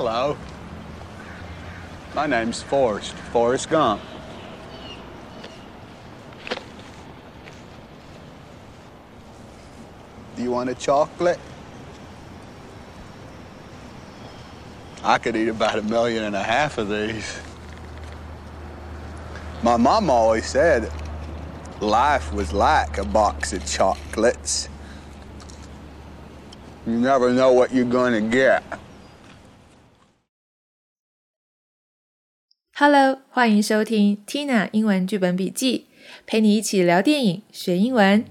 Hello. My name's Forrest, Forrest Gump. Do you want a chocolate? I could eat about a million and a half of these. My mom always said life was like a box of chocolates. You never know what you're going to get. Hello，欢迎收听 Tina 英文剧本笔记，陪你一起聊电影学英文。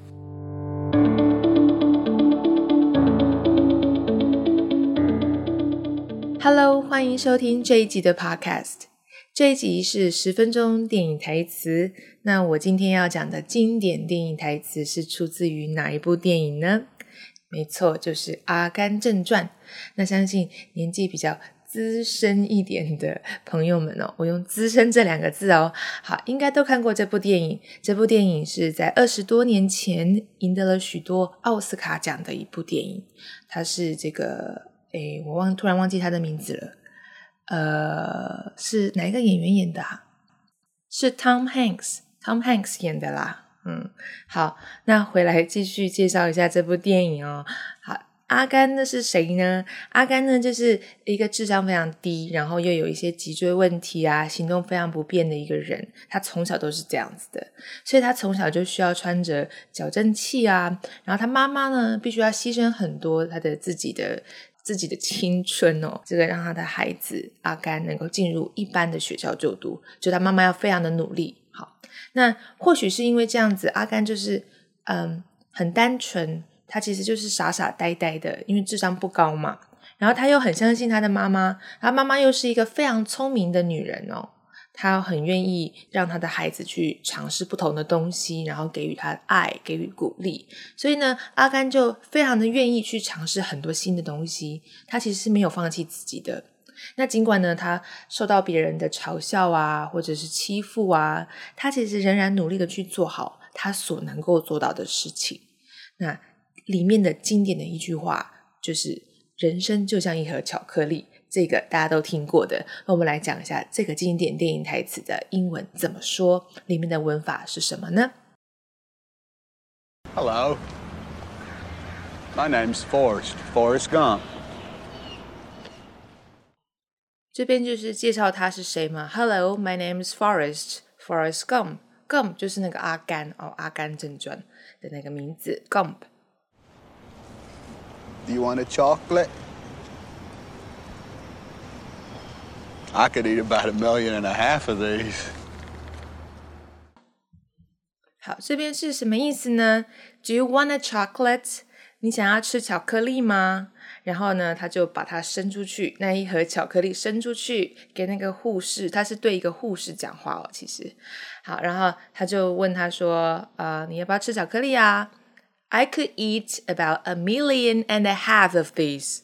Hello，欢迎收听这一集的 Podcast。这一集是十分钟电影台词。那我今天要讲的经典电影台词是出自于哪一部电影呢？没错，就是《阿甘正传》。那相信年纪比较资深一点的朋友们哦，我用“资深”这两个字哦，好，应该都看过这部电影。这部电影是在二十多年前赢得了许多奥斯卡奖的一部电影。它是这个，诶，我忘，突然忘记它的名字了。呃，是哪一个演员演的？是 Tom Hanks，Tom Hanks 演的啦。嗯，好，那回来继续介绍一下这部电影哦。好，阿甘那是谁呢？阿甘呢，就是一个智商非常低，然后又有一些脊椎问题啊，行动非常不便的一个人。他从小都是这样子的，所以他从小就需要穿着矫正器啊。然后他妈妈呢，必须要牺牲很多他的自己的。自己的青春哦，这个让他的孩子阿甘能够进入一般的学校就读，就他妈妈要非常的努力。好，那或许是因为这样子，阿甘就是嗯很单纯，他其实就是傻傻呆呆的，因为智商不高嘛。然后他又很相信他的妈妈，他妈妈又是一个非常聪明的女人哦。他很愿意让他的孩子去尝试不同的东西，然后给予他爱，给予鼓励。所以呢，阿甘就非常的愿意去尝试很多新的东西。他其实是没有放弃自己的。那尽管呢，他受到别人的嘲笑啊，或者是欺负啊，他其实仍然努力的去做好他所能够做到的事情。那里面的经典的一句话就是：“人生就像一盒巧克力。”这个大家都听过的，那我们来讲一下这个经典电影台词的英文怎么说，里面的文法是什么呢？Hello, my name's Forrest, Forrest Gump。这边就是介绍他是谁嘛。Hello, my name is Forrest, Forrest Gump。Gump 就是那个阿甘哦，《阿甘正传》的那个名字。Gump。Do you want a chocolate? I could eat about a million and a half of these. 好，这边是什么意思呢？Do you want a chocolate？你想要吃巧克力吗？然后呢，他就把它伸出去，那一盒巧克力伸出去给那个护士，他是对一个护士讲话哦，其实。好，然后他就问他说：“呃，你要不要吃巧克力啊 ？”I could eat about a million and a half of these.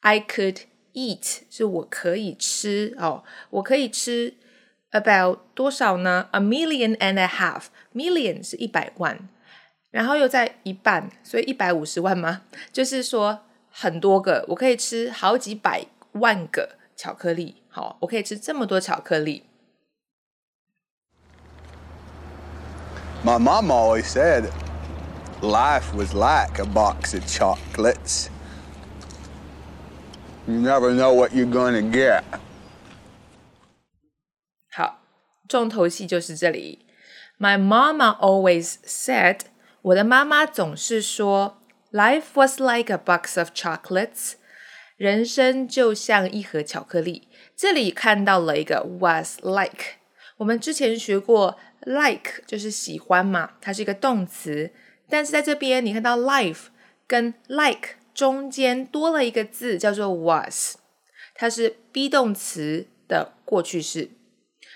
I could eat 是我可以吃哦，我可以吃 about 多少呢？A million and a half million 是一百万，然后又在一半，所以一百五十万吗？就是说很多个，我可以吃好几百万个巧克力。好，我可以吃这么多巧克力。My mom always said life was like a box of chocolates. You never know what you're going to get. 好，重头戏就是这里。My mama always said，我的妈妈总是说，Life was like a box of chocolates，人生就像一盒巧克力。这里看到了一个 was like，我们之前学过 like 就是喜欢嘛，它是一个动词， 但是在这边你看到 life 跟 like。中间多了一个字，叫做 was，它是 be 动词的过去式。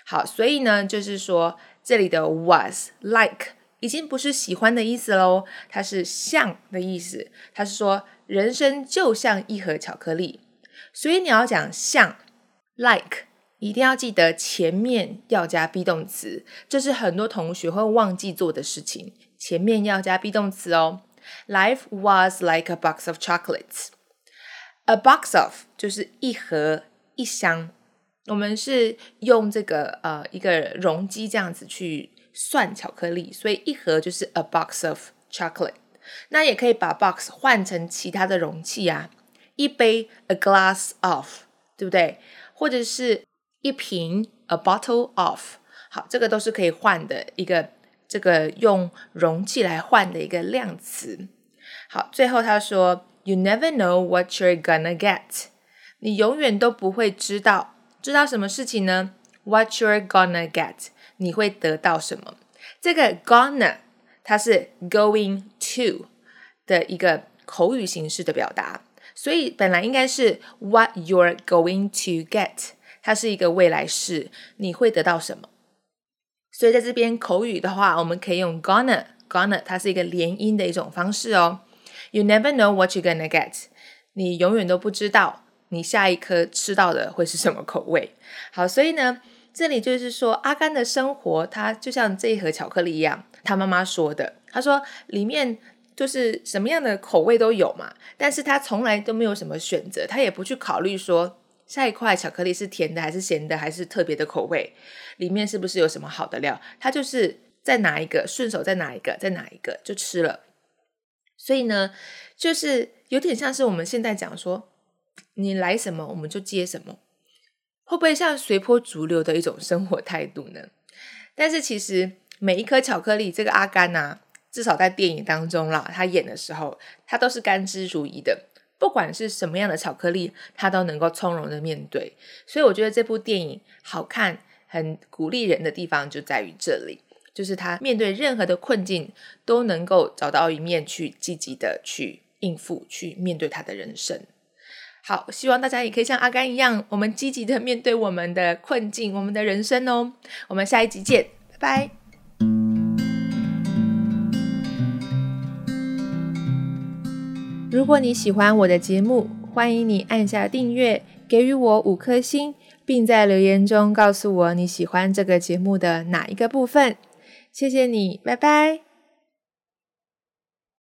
好，所以呢，就是说这里的 was like 已经不是喜欢的意思喽，它是像的意思。它是说人生就像一盒巧克力，所以你要讲像 like，一定要记得前面要加 be 动词，这是很多同学会忘记做的事情，前面要加 be 动词哦。Life was like a box of chocolates. A box of 就是一盒一箱，我们是用这个呃一个容积这样子去算巧克力，所以一盒就是 a box of chocolate。那也可以把 box 换成其他的容器啊，一杯 a glass of，对不对？或者是一瓶 a bottle of。好，这个都是可以换的一个这个用容器来换的一个量词。好，最后他说，You never know what you're gonna get。你永远都不会知道，知道什么事情呢？What you're gonna get，你会得到什么？这个 gonna 它是 going to 的一个口语形式的表达，所以本来应该是 what you're going to get，它是一个未来式，你会得到什么？所以在这边口语的话，我们可以用 gonna，gonna 它是一个连音的一种方式哦。You never know what you're gonna get，你永远都不知道你下一颗吃到的会是什么口味。好，所以呢，这里就是说阿甘的生活，它就像这一盒巧克力一样。他妈妈说的，他说里面就是什么样的口味都有嘛，但是他从来都没有什么选择，他也不去考虑说下一块巧克力是甜的还是咸的，还是特别的口味，里面是不是有什么好的料，他就是在哪一个顺手在哪一个在哪一个就吃了。所以呢，就是有点像是我们现在讲说，你来什么我们就接什么，会不会像随波逐流的一种生活态度呢？但是其实。每一颗巧克力，这个阿甘呐，至少在电影当中啦，他演的时候，他都是甘之如饴的。不管是什么样的巧克力，他都能够从容的面对。所以我觉得这部电影好看，很鼓励人的地方就在于这里，就是他面对任何的困境，都能够找到一面去积极的去应付，去面对他的人生。好，希望大家也可以像阿甘一样，我们积极的面对我们的困境，我们的人生哦。我们下一集见，拜拜。如果你喜欢我的节目，欢迎你按下订阅，给予我五颗星，并在留言中告诉我你喜欢这个节目的哪一个部分。谢谢你，拜拜。